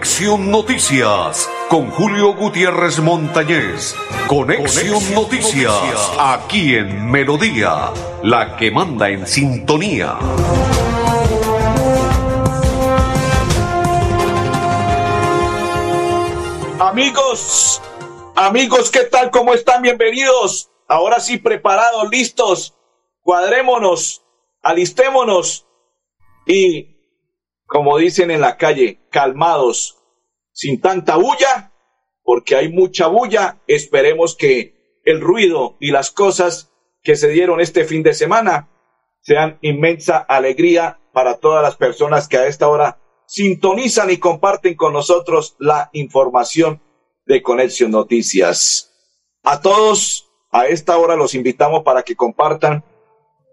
Conexión Noticias con Julio Gutiérrez Montañez. Conexión, Noticias, aquí en Melodía, la que manda en sintonía. Amigos, amigos, ¿qué tal? ¿Cómo están? Bienvenidos. Ahora sí, preparados, listos. Cuadrémonos, alistémonos y como dicen en la calle, calmados, sin tanta bulla, porque hay mucha bulla. Esperemos que el ruido y las cosas que se dieron este fin de semana sean inmensa alegría para todas las personas que a esta hora sintonizan y comparten con nosotros la información de Conexión Noticias. A todos, a esta hora los invitamos para que compartan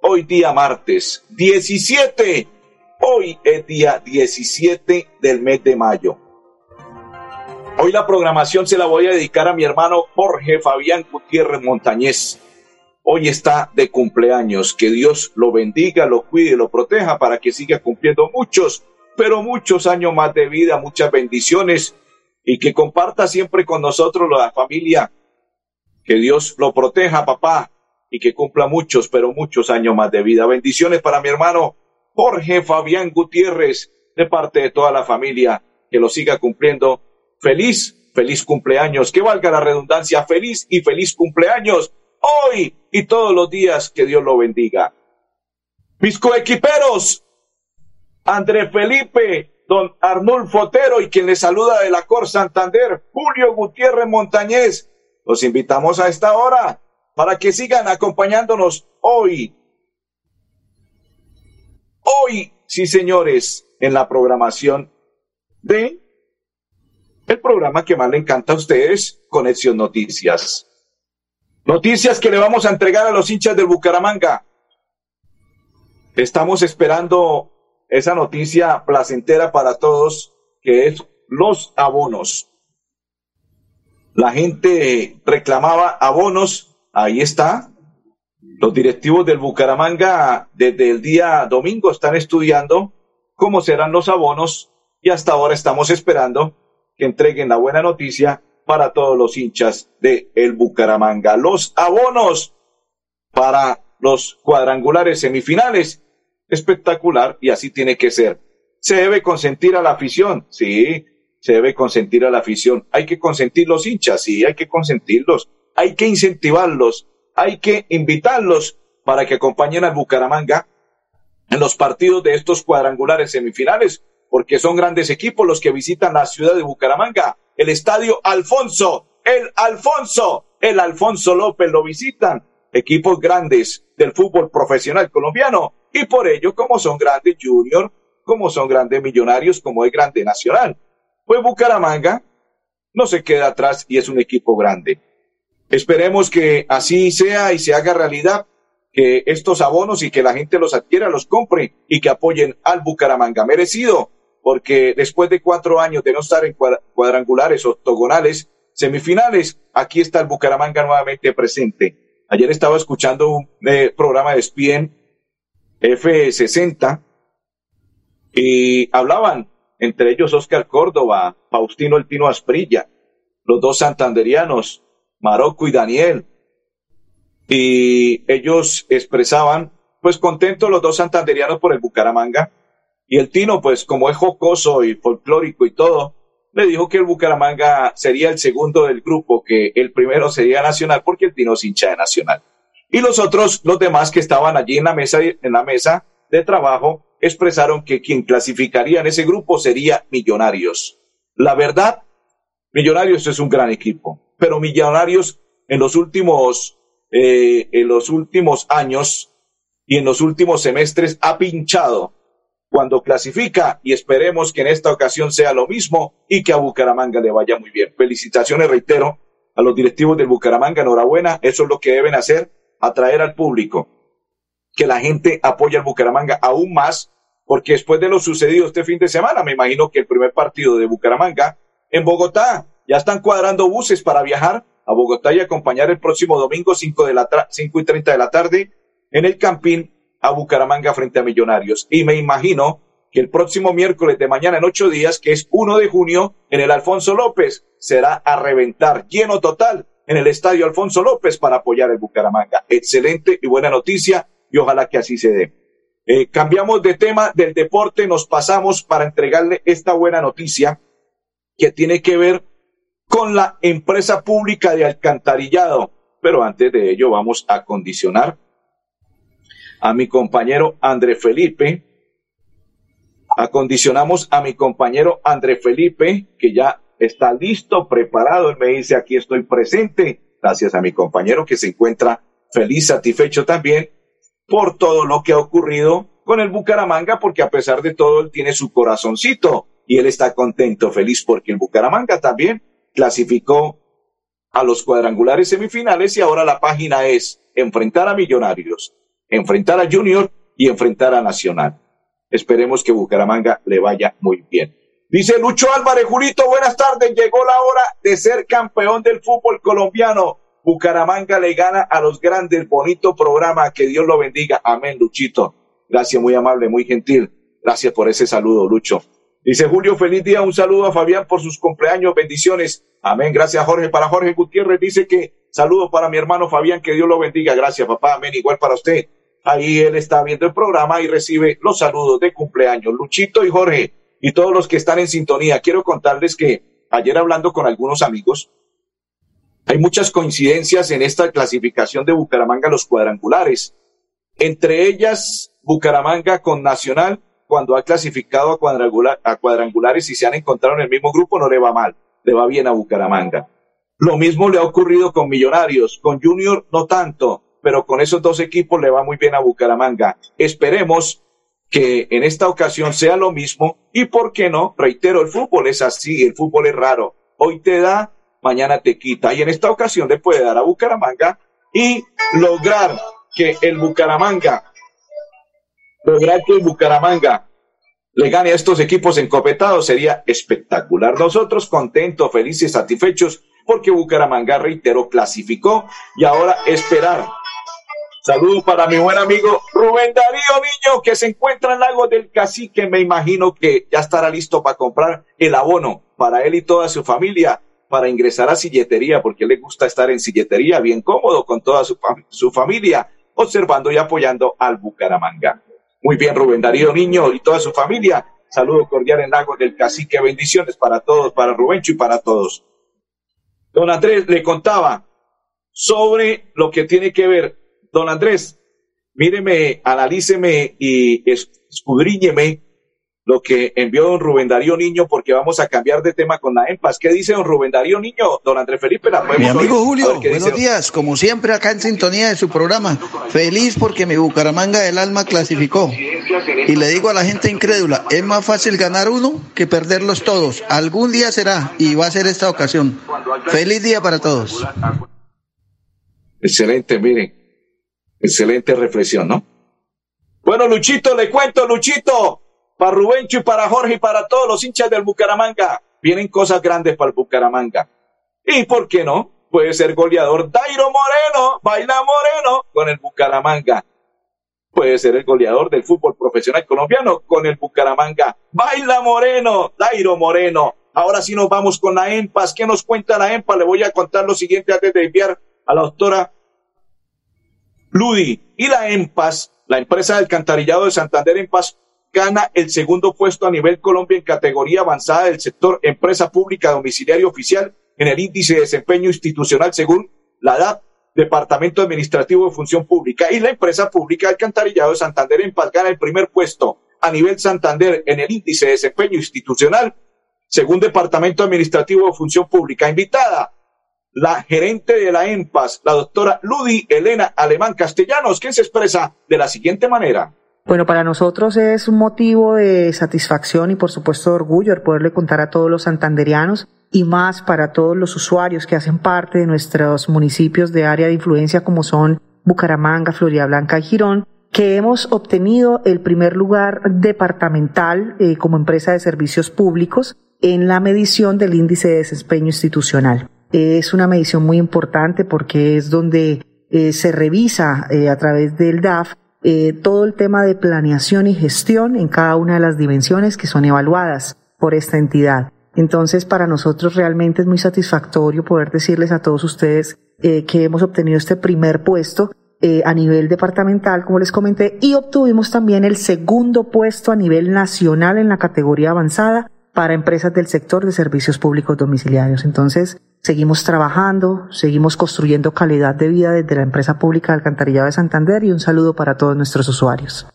hoy día martes 17 Hoy es día 17 del mes de mayo. Hoy la programación se la voy a dedicar a mi hermano Jorge Fabián Gutiérrez Montañez. Hoy está de cumpleaños. Que Dios lo bendiga, lo cuide lo proteja para que siga cumpliendo muchos, pero muchos años más de vida, muchas bendiciones y que comparta siempre con nosotros la familia. Que Dios lo proteja, papá, y que cumpla muchos, pero muchos años más de vida. Bendiciones para mi hermano Jorge Fabián Gutiérrez, de parte de toda la familia, que lo siga cumpliendo. Feliz, feliz cumpleaños, que valga la redundancia, feliz y feliz cumpleaños hoy y todos los días, que Dios lo bendiga. Mis coequiperos, André Felipe, don Arnulfo Otero y quien le saluda de la Cor Santander, Julio Gutiérrez Montañez. Los invitamos a esta hora para que sigan acompañándonos hoy Hoy, sí señores, en la programación de el programa que más le encanta a ustedes, Conexión Noticias. Noticias que le vamos a entregar a los hinchas del Bucaramanga. Estamos esperando esa noticia placentera para todos, que es los abonos. La gente reclamaba abonos, ahí está, los directivos del Bucaramanga desde el día domingo están estudiando cómo serán los abonos y hasta ahora estamos esperando que entreguen la buena noticia para todos los hinchas de el Bucaramanga. Los abonos para los cuadrangulares semifinales. Espectacular y así tiene que ser. Se debe consentir a la afición, sí, se debe consentir a la afición. Hay que consentir los hinchas, sí, hay que consentirlos. Hay que incentivarlos hay que invitarlos para que acompañen al Bucaramanga en los partidos de estos cuadrangulares semifinales, porque son grandes equipos los que visitan la ciudad de Bucaramanga, el estadio Alfonso, el Alfonso, el Alfonso López lo visitan, equipos grandes del fútbol profesional colombiano, y por ello, como son grandes junior, como son grandes millonarios, como es grande nacional, pues Bucaramanga no se queda atrás y es un equipo grande. Esperemos que así sea y se haga realidad que estos abonos y que la gente los adquiera, los compre y que apoyen al Bucaramanga. Merecido, porque después de cuatro años de no estar en cuadrangulares, octogonales, semifinales, aquí está el Bucaramanga nuevamente presente. Ayer estaba escuchando un eh, programa de SPIEN F60 y hablaban, entre ellos Oscar Córdoba, Faustino El Tino Asprilla, los dos santanderianos, Marocco y Daniel. Y ellos expresaban, pues contentos los dos santanderianos por el Bucaramanga. Y el Tino, pues como es jocoso y folclórico y todo, le dijo que el Bucaramanga sería el segundo del grupo, que el primero sería Nacional, porque el Tino es hincha de Nacional. Y los otros, los demás que estaban allí en la mesa, en la mesa de trabajo, expresaron que quien clasificaría en ese grupo sería Millonarios. La verdad, Millonarios es un gran equipo pero Millonarios en los últimos, eh, en los últimos años y en los últimos semestres ha pinchado cuando clasifica y esperemos que en esta ocasión sea lo mismo y que a Bucaramanga le vaya muy bien. Felicitaciones, reitero, a los directivos del Bucaramanga, enhorabuena, eso es lo que deben hacer, atraer al público, que la gente apoye al Bucaramanga aún más, porque después de lo sucedido este fin de semana, me imagino que el primer partido de Bucaramanga en Bogotá ya están cuadrando buses para viajar a Bogotá y acompañar el próximo domingo 5, de la 5 y 30 de la tarde en el Campín a Bucaramanga frente a Millonarios. Y me imagino que el próximo miércoles de mañana en ocho días, que es 1 de junio, en el Alfonso López, será a reventar lleno total en el Estadio Alfonso López para apoyar el Bucaramanga. Excelente y buena noticia y ojalá que así se dé. Eh, cambiamos de tema del deporte, nos pasamos para entregarle esta buena noticia que tiene que ver con la empresa pública de alcantarillado. Pero antes de ello vamos a condicionar a mi compañero André Felipe. Acondicionamos a mi compañero André Felipe, que ya está listo, preparado. Él me dice, aquí estoy presente. Gracias a mi compañero que se encuentra feliz, satisfecho también por todo lo que ha ocurrido con el Bucaramanga, porque a pesar de todo, él tiene su corazoncito y él está contento, feliz, porque el Bucaramanga también clasificó a los cuadrangulares semifinales y ahora la página es enfrentar a Millonarios, enfrentar a Junior y enfrentar a Nacional. Esperemos que Bucaramanga le vaya muy bien. Dice Lucho Álvarez, Julito, buenas tardes. Llegó la hora de ser campeón del fútbol colombiano. Bucaramanga le gana a los grandes. Bonito programa. Que Dios lo bendiga. Amén, Luchito. Gracias, muy amable, muy gentil. Gracias por ese saludo, Lucho. Dice Julio, feliz día. Un saludo a Fabián por sus cumpleaños. Bendiciones. Amén. Gracias, Jorge. Para Jorge Gutiérrez dice que saludo para mi hermano Fabián. Que Dios lo bendiga. Gracias, papá. Amén. Igual para usted. Ahí él está viendo el programa y recibe los saludos de cumpleaños. Luchito y Jorge y todos los que están en sintonía. Quiero contarles que ayer hablando con algunos amigos, hay muchas coincidencias en esta clasificación de Bucaramanga los cuadrangulares. Entre ellas, Bucaramanga con Nacional, cuando ha clasificado a, cuadrangular, a cuadrangulares y se han encontrado en el mismo grupo, no le va mal, le va bien a Bucaramanga. Lo mismo le ha ocurrido con Millonarios, con Junior no tanto, pero con esos dos equipos le va muy bien a Bucaramanga. Esperemos que en esta ocasión sea lo mismo y por qué no, reitero, el fútbol es así, el fútbol es raro. Hoy te da, mañana te quita y en esta ocasión le puede dar a Bucaramanga y lograr que el Bucaramanga, lograr que el Bucaramanga le gane a estos equipos encopetados sería espectacular. Nosotros contentos, felices, satisfechos porque Bucaramanga, reitero, clasificó y ahora esperar Saludos para mi buen amigo Rubén Darío Niño, que se encuentra en Lago del Cacique. Me imagino que ya estará listo para comprar el abono para él y toda su familia para ingresar a silletería, porque le gusta estar en silletería bien cómodo con toda su, su familia, observando y apoyando al Bucaramanga. Muy bien, Rubén Darío Niño y toda su familia. Saludo cordial en Lago del Cacique. Bendiciones para todos, para Rubencho y para todos. Don Andrés le contaba sobre lo que tiene que ver Don Andrés, míreme, analíceme y escudriñeme lo que envió don Rubén Darío Niño, porque vamos a cambiar de tema con la EMPAS. ¿Qué dice don Rubén Darío Niño? Don Andrés Felipe, la Mi amigo Julio, buenos días, como siempre acá en sintonía de su programa. Feliz porque mi Bucaramanga del alma clasificó. Y le digo a la gente incrédula, es más fácil ganar uno que perderlos todos. Algún día será y va a ser esta ocasión. Feliz día para todos. Excelente, miren. Excelente reflexión, ¿no? Bueno, Luchito, le cuento, Luchito, para Rubencho y para Jorge y para todos los hinchas del Bucaramanga, vienen cosas grandes para el Bucaramanga. ¿Y por qué no? Puede ser goleador Dairo Moreno, baila Moreno con el Bucaramanga. Puede ser el goleador del fútbol profesional colombiano con el Bucaramanga. Baila Moreno, Dairo Moreno. Ahora sí nos vamos con la EMPAS. ¿Qué nos cuenta la EMPAS? Le voy a contar lo siguiente antes de enviar a la doctora Ludi y la EMPAS, la empresa de alcantarillado de Santander EMPAS, gana el segundo puesto a nivel Colombia en categoría avanzada del sector empresa pública domiciliario oficial en el índice de desempeño institucional según la DAP, Departamento Administrativo de Función Pública. Y la empresa pública alcantarillado de Santander EMPAS gana el primer puesto a nivel Santander en el índice de desempeño institucional según Departamento Administrativo de Función Pública. Invitada la gerente de la EMPAS, la doctora Ludi Elena Alemán Castellanos, que se expresa de la siguiente manera. Bueno, para nosotros es un motivo de satisfacción y por supuesto de orgullo el poderle contar a todos los santanderianos y más para todos los usuarios que hacen parte de nuestros municipios de área de influencia como son Bucaramanga, Florida Blanca y Girón, que hemos obtenido el primer lugar departamental eh, como empresa de servicios públicos en la medición del índice de desempeño institucional. Es una medición muy importante porque es donde eh, se revisa eh, a través del DAF eh, todo el tema de planeación y gestión en cada una de las dimensiones que son evaluadas por esta entidad. Entonces, para nosotros realmente es muy satisfactorio poder decirles a todos ustedes eh, que hemos obtenido este primer puesto a nivel departamental, como les comenté, y obtuvimos también el segundo puesto a nivel nacional en la categoría avanzada para empresas del sector de servicios públicos domiciliarios. Entonces, seguimos trabajando, seguimos construyendo calidad de vida desde la empresa pública de Alcantarillado de Santander y un saludo para todos nuestros usuarios.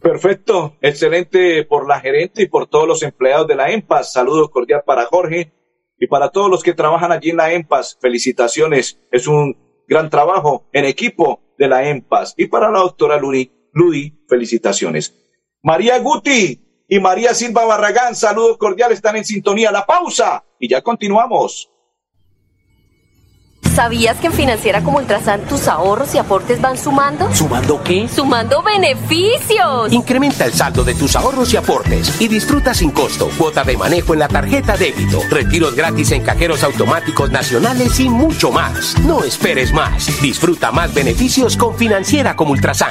Perfecto, excelente por la gerente y por todos los empleados de la EMPAS. Saludos cordial para Jorge y para todos los que trabajan allí en la EMPAS. Felicitaciones, es un gran trabajo en equipo de la EMPAS. Y para la doctora Ludi, Ludi felicitaciones. María Guti y María Silva Barragán, saludos cordiales, están en sintonía. La pausa y ya continuamos. ¿Sabías que en Financiera como Ultrasan tus ahorros y aportes van sumando? ¿Sumando qué? ¡Sumando beneficios! Incrementa el saldo de tus ahorros y aportes y disfruta sin costo cuota de manejo en la tarjeta débito, retiros gratis en cajeros automáticos nacionales y mucho más. No esperes más. Disfruta más beneficios con Financiera como Ultrasan.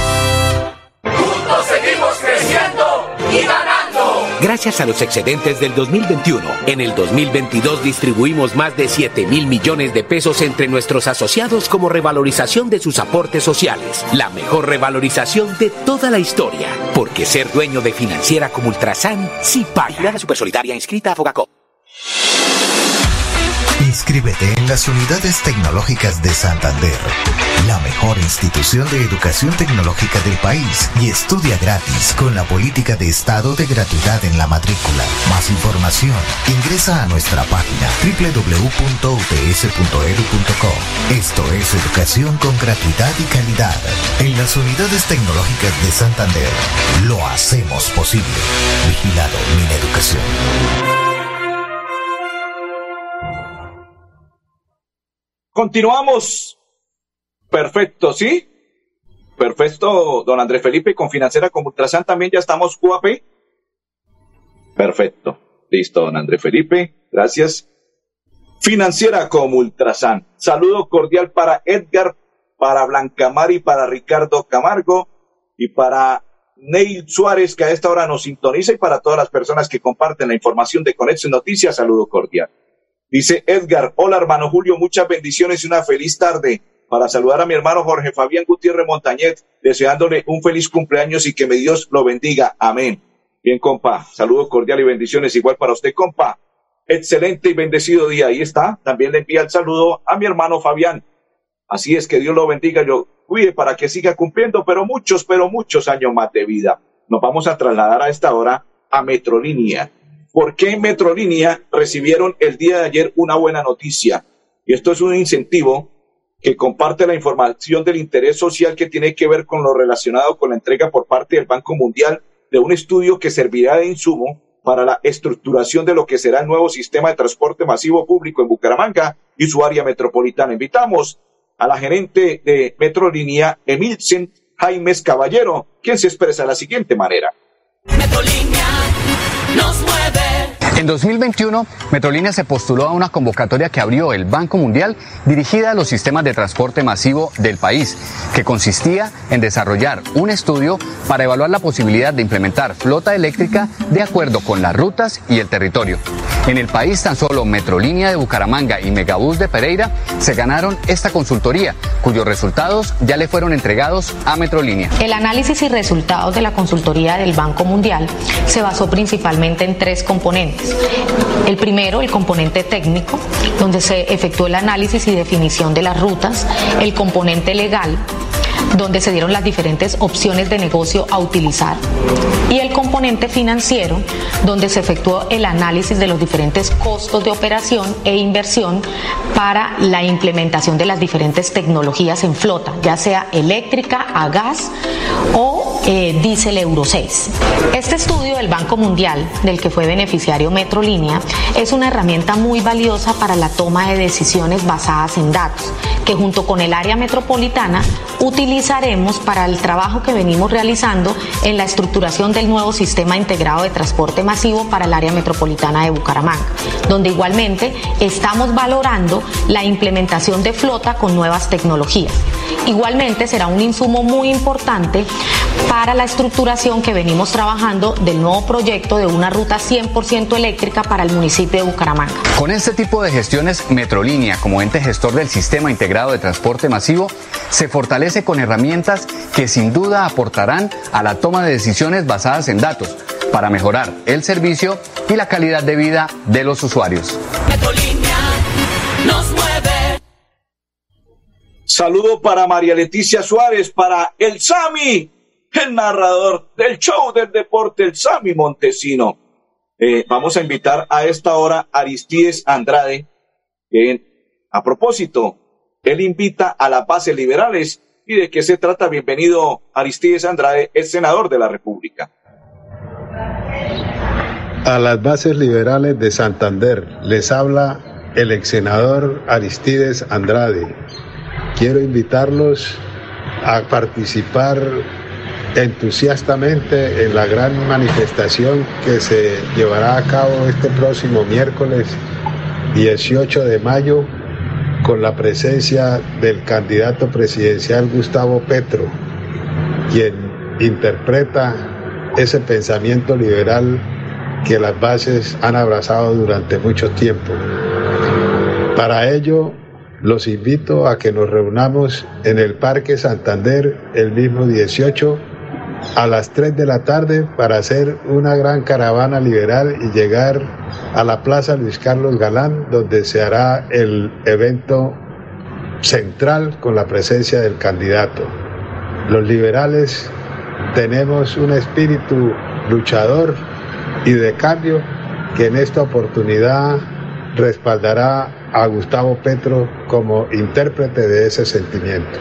y ganando. Gracias a los excedentes del 2021, en el 2022 distribuimos más de 7 mil millones de pesos entre nuestros asociados como revalorización de sus aportes sociales. La mejor revalorización de toda la historia. Porque ser dueño de financiera como Ultrasan sí paga. La Supersolidaria inscrita a Fogacop. Inscríbete en las unidades tecnológicas de Santander, la mejor institución de educación tecnológica del país y estudia gratis con la política de estado de gratuidad en la matrícula. Más información, ingresa a nuestra página www.ups.edu.co. Esto es educación con gratuidad y calidad. En las unidades tecnológicas de Santander, lo hacemos posible. Vigilado mi educación. Continuamos. Perfecto, ¿sí? Perfecto, don Andrés Felipe, con Financiera como Ultrasan también ya estamos QAP. Perfecto. Listo, don Andrés Felipe. Gracias. Financiera como Ultrasan. Saludo cordial para Edgar, para Blancamar y para Ricardo Camargo y para Neil Suárez, que a esta hora nos sintoniza, y para todas las personas que comparten la información de Conexión Noticias. Saludo cordial. Dice Edgar, hola hermano Julio, muchas bendiciones y una feliz tarde para saludar a mi hermano Jorge Fabián Gutiérrez Montañet, deseándole un feliz cumpleaños y que mi Dios lo bendiga. Amén. Bien, compa, saludos cordiales y bendiciones igual para usted, compa. Excelente y bendecido día. Ahí está. También le envía el saludo a mi hermano Fabián. Así es que Dios lo bendiga, yo cuide para que siga cumpliendo, pero muchos, pero muchos años más de vida. Nos vamos a trasladar a esta hora a Metrolínea ¿Por qué Metrolínea recibieron el día de ayer una buena noticia? Y esto es un incentivo que comparte la información del interés social que tiene que ver con lo relacionado con la entrega por parte del Banco Mundial de un estudio que servirá de insumo para la estructuración de lo que será el nuevo sistema de transporte masivo público en Bucaramanga y su área metropolitana. Invitamos a la gerente de Metrolínea, Emilcen Jaimes Caballero, quien se expresa de la siguiente manera. Nos mueve. En 2021, Metrolínea se postuló a una convocatoria que abrió el Banco Mundial dirigida a los sistemas de transporte masivo del país, que consistía en desarrollar un estudio para evaluar la posibilidad de implementar flota eléctrica de acuerdo con las rutas y el territorio. En el país, tan solo Metrolínea de Bucaramanga y Megabús de Pereira se ganaron esta consultoría, cuyos resultados ya le fueron entregados a Metrolínea. El análisis y resultados de la consultoría del Banco Mundial se basó principalmente en tres componentes. El primero, el componente técnico, donde se efectuó el análisis y definición de las rutas, el componente legal, donde se dieron las diferentes opciones de negocio a utilizar, y el componente financiero, donde se efectuó el análisis de los diferentes costos de operación e inversión para la implementación de las diferentes tecnologías en flota, ya sea eléctrica, a gas o eh, diésel Euro 6. Este estudio del Banco Mundial, del que fue beneficiario Metrolínea, es una herramienta muy valiosa para la toma de decisiones basadas en datos, que junto con el área metropolitana utilizaremos para el trabajo que venimos realizando en la estructuración del nuevo sistema integrado de transporte masivo para el área metropolitana de Bucaramanga, donde igualmente estamos valorando la implementación de flota con nuevas tecnologías. Igualmente será un insumo muy importante para la estructuración que venimos trabajando del nuevo proyecto de una ruta 100% eléctrica para el municipio de Bucaramanga. Con este tipo de gestiones, Metrolínea, como ente gestor del Sistema Integrado de Transporte Masivo, se fortalece con herramientas que sin duda aportarán a la toma de decisiones basadas en datos para mejorar el servicio y la calidad de vida de los usuarios. nos. Saludo para María Leticia Suárez, para el Sami, el narrador del show del deporte, el Sami Montesino. Eh, vamos a invitar a esta hora a Aristides Andrade, que a propósito, él invita a las bases liberales. ¿Y de qué se trata? Bienvenido Aristides Andrade, el senador de la República. A las bases liberales de Santander les habla el ex senador Aristides Andrade. Quiero invitarlos a participar entusiastamente en la gran manifestación que se llevará a cabo este próximo miércoles 18 de mayo con la presencia del candidato presidencial Gustavo Petro, quien interpreta ese pensamiento liberal que las bases han abrazado durante mucho tiempo. Para ello, los invito a que nos reunamos en el Parque Santander el mismo 18 a las 3 de la tarde para hacer una gran caravana liberal y llegar a la Plaza Luis Carlos Galán, donde se hará el evento central con la presencia del candidato. Los liberales tenemos un espíritu luchador y de cambio que en esta oportunidad respaldará a Gustavo Petro como intérprete de ese sentimiento.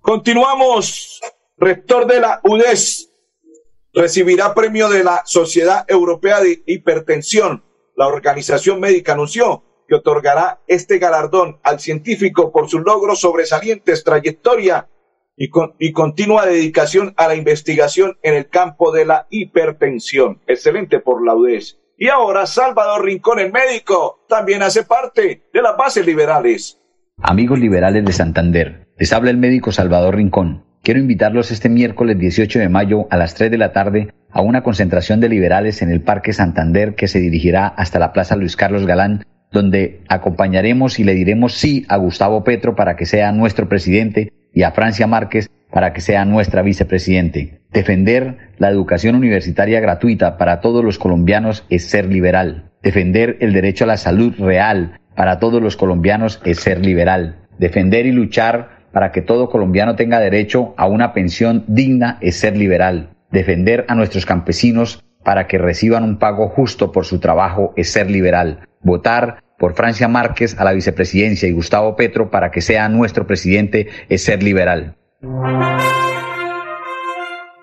Continuamos. Rector de la UDES recibirá premio de la Sociedad Europea de Hipertensión. La organización médica anunció que otorgará este galardón al científico por sus logros sobresalientes, trayectoria y, continua dedicación a la investigación en el campo de la hipertensión. Excelente por la UDES. Y ahora Salvador Rincón, el médico, también hace parte de las bases liberales. Amigos liberales de Santander, les habla el médico Salvador Rincón. Quiero invitarlos este miércoles 18 de mayo a las 3 de la tarde a una concentración de liberales en el Parque Santander que se dirigirá hasta la Plaza Luis Carlos Galán, donde acompañaremos y le diremos sí a Gustavo Petro para que sea nuestro presidente y a Francia Márquez para que sea nuestra vicepresidente. Defender la educación universitaria gratuita para todos los colombianos es ser liberal. Defender el derecho a la salud real para todos los colombianos es ser liberal. Defender y luchar para que todo colombiano tenga derecho a una pensión digna es ser liberal. Defender a nuestros campesinos para que reciban un pago justo por su trabajo es ser liberal. Votar por Francia Márquez a la vicepresidencia y Gustavo Petro para que sea nuestro presidente es ser liberal.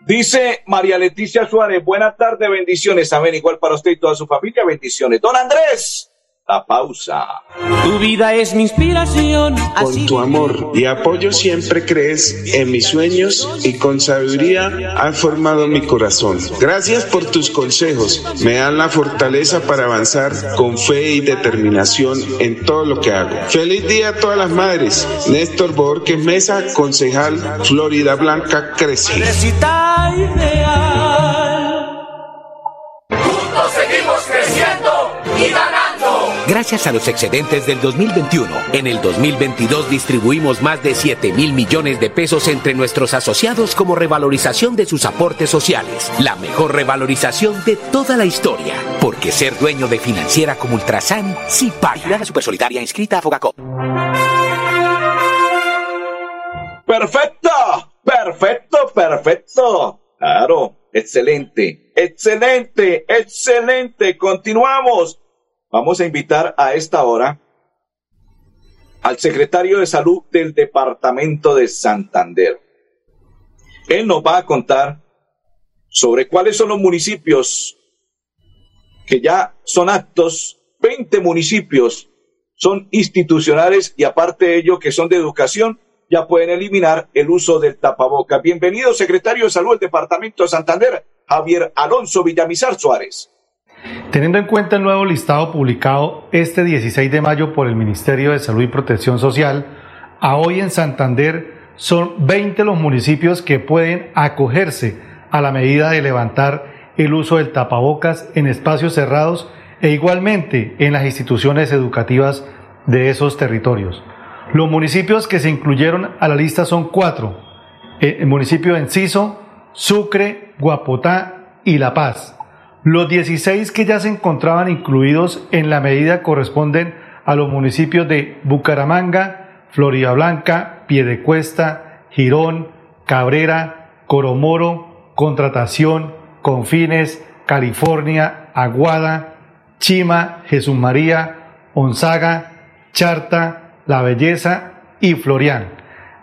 Dice María Leticia Suárez, buena tarde, bendiciones. Amén, igual para usted y toda su familia, bendiciones. Don Andrés la pausa. Tu vida es mi inspiración. Con tu amor y apoyo siempre crees en mis sueños y con sabiduría has formado mi corazón. Gracias por tus consejos. Me dan la fortaleza para avanzar con fe y determinación en todo lo que hago. Feliz día a todas las madres. Néstor Borges Mesa, concejal Florida Blanca Crece. Gracias a los excedentes del 2021, en el 2022 distribuimos más de 7 mil millones de pesos entre nuestros asociados como revalorización de sus aportes sociales. La mejor revalorización de toda la historia. Porque ser dueño de financiera como Ultrasan sí paga. La Supersolidaria inscrita a Fogacop. Perfecto, perfecto, perfecto. Claro, excelente, excelente, excelente. Continuamos. Vamos a invitar a esta hora al secretario de salud del departamento de Santander. Él nos va a contar sobre cuáles son los municipios que ya son actos, 20 municipios son institucionales y aparte de ello que son de educación, ya pueden eliminar el uso del tapaboca. Bienvenido, secretario de Salud del Departamento de Santander, Javier Alonso Villamizar Suárez. Teniendo en cuenta el nuevo listado publicado este 16 de mayo por el Ministerio de Salud y Protección Social, a hoy en Santander son 20 los municipios que pueden acogerse a la medida de levantar el uso del tapabocas en espacios cerrados e igualmente en las instituciones educativas de esos territorios. Los municipios que se incluyeron a la lista son cuatro, eh, el municipio de Enciso, Sucre, Guapotá y La Paz. Los 16 que ya se encontraban incluidos en la medida corresponden a los municipios de Bucaramanga, Florida Blanca, Piedecuesta, Girón, Cabrera, Coromoro, Contratación, Confines, California, Aguada, Chima, Jesús María, Onzaga, Charta, La Belleza y Florián.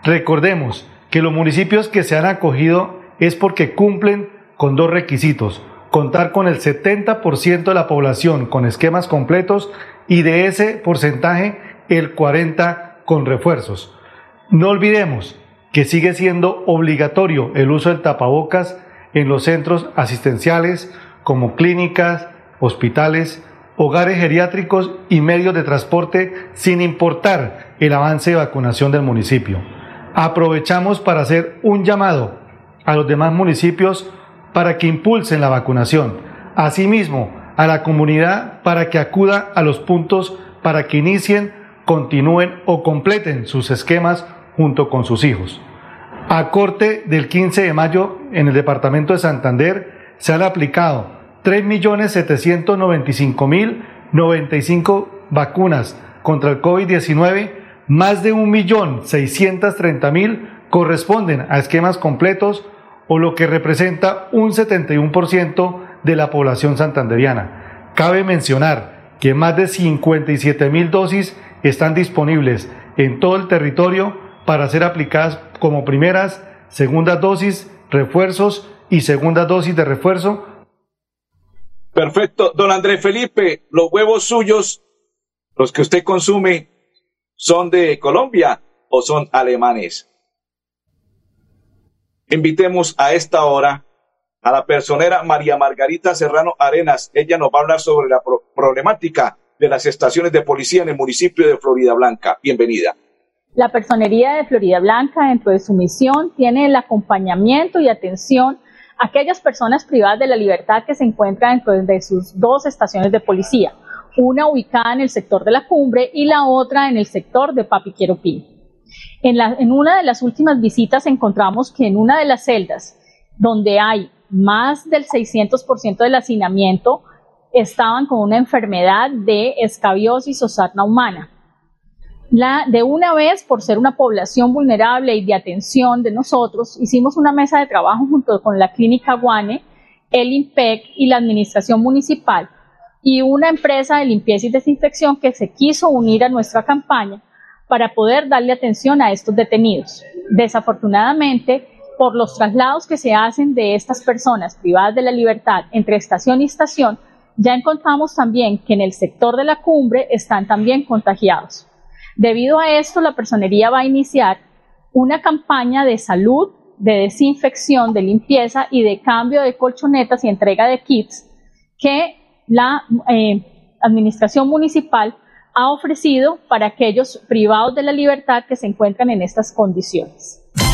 Recordemos que los municipios que se han acogido es porque cumplen con dos requisitos, contar con el 70% de la población con esquemas completos y de ese porcentaje el 40% con refuerzos. No olvidemos que sigue siendo obligatorio el uso del tapabocas en los centros asistenciales como clínicas, hospitales, hogares geriátricos y medios de transporte sin importar el avance de vacunación del municipio. Aprovechamos para hacer un llamado a los demás municipios para que impulsen la vacunación. Asimismo, a la comunidad para que acuda a los puntos para que inicien, continúen o completen sus esquemas junto con sus hijos. A corte del 15 de mayo en el departamento de Santander se han aplicado 3.795.095 vacunas contra el COVID-19, más de 1.630.000 corresponden a esquemas completos o lo que representa un 71% de la población santanderiana. Cabe mencionar que más de 57.000 dosis están disponibles en todo el territorio para ser aplicadas como primeras, segundas dosis, refuerzos y segunda dosis de refuerzo Perfecto. Don Andrés Felipe, los huevos suyos, los que usted consume, ¿son de Colombia o son alemanes? Invitemos a esta hora a la personera María Margarita Serrano Arenas. Ella nos va a hablar sobre la problemática de las estaciones de policía en el municipio de Florida Blanca. Bienvenida. La personería de Florida Blanca, dentro de su misión, tiene el acompañamiento y atención aquellas personas privadas de la libertad que se encuentran dentro de sus dos estaciones de policía, una ubicada en el sector de la cumbre y la otra en el sector de Papiqueropín. En, una de las últimas visitas encontramos que en una de las celdas, donde hay más del 600% del hacinamiento, estaban con una enfermedad de escabiosis o sarna humana. De una vez, por ser una población vulnerable y de atención de nosotros, hicimos una mesa de trabajo junto con la Clínica Guane, el IMPEC y la Administración Municipal y una empresa de limpieza y desinfección que se quiso unir a nuestra campaña para poder darle atención a estos detenidos. Desafortunadamente, por los traslados que se hacen de estas personas privadas de la libertad entre estación y estación, ya encontramos también que en el sector de la cumbre están también contagiados. Debido a esto, la personería va a iniciar una campaña de salud, de desinfección, de limpieza y de cambio de colchonetas y entrega de kits que la eh, Administración Municipal ha ofrecido para aquellos privados de la libertad que se encuentran en estas condiciones.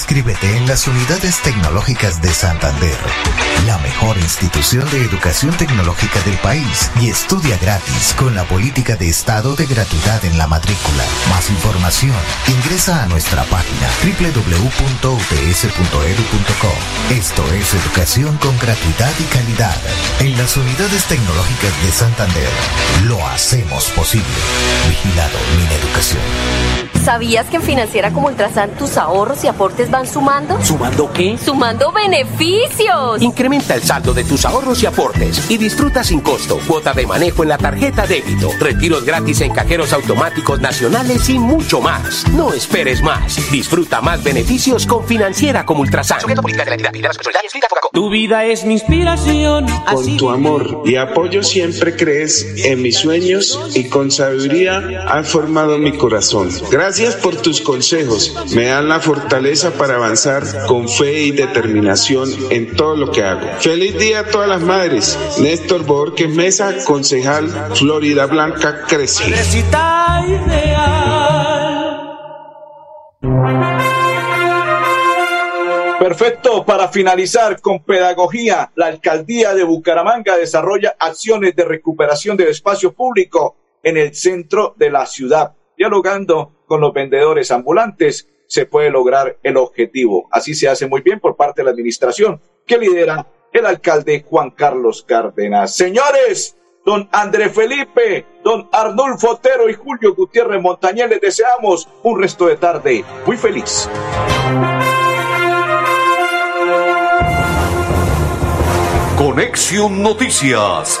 Inscríbete en las unidades tecnológicas de Santander, la mejor institución de educación tecnológica del país y estudia gratis con la política de estado de gratuidad en la matrícula. Más información, ingresa a nuestra página www.ups.edu.co. Esto es educación con gratuidad y calidad. En las unidades tecnológicas de Santander, lo hacemos posible. Vigilado mi educación. ¿Sabías que en Financiera como Ultrasan tus ahorros y aportes van sumando? ¿Sumando qué? ¡Sumando beneficios! Incrementa el saldo de tus ahorros y aportes y disfruta sin costo cuota de manejo en la tarjeta débito, retiros gratis en cajeros automáticos nacionales y mucho más. No esperes más. Disfruta más beneficios con Financiera como Ultrasan. Tu vida es mi inspiración. Con tu amor y apoyo siempre crees en mis sueños y con sabiduría has formado mi corazón. Gracias por tus consejos. Me dan la fortaleza para avanzar con fe y determinación en todo lo que hago. Feliz día a todas las madres. Néstor Borges Mesa, concejal Florida Blanca, crece. Perfecto, para finalizar con pedagogía, la alcaldía de Bucaramanga desarrolla acciones de recuperación del espacio público en el centro de la ciudad. Dialogando con los vendedores ambulantes se puede lograr el objetivo. Así se hace muy bien por parte de la administración que lidera el alcalde Juan Carlos Cárdenas. Señores, don André Felipe, don Arnulfo Otero y Julio Gutiérrez Montañez les deseamos un resto de tarde muy feliz. Conexión Noticias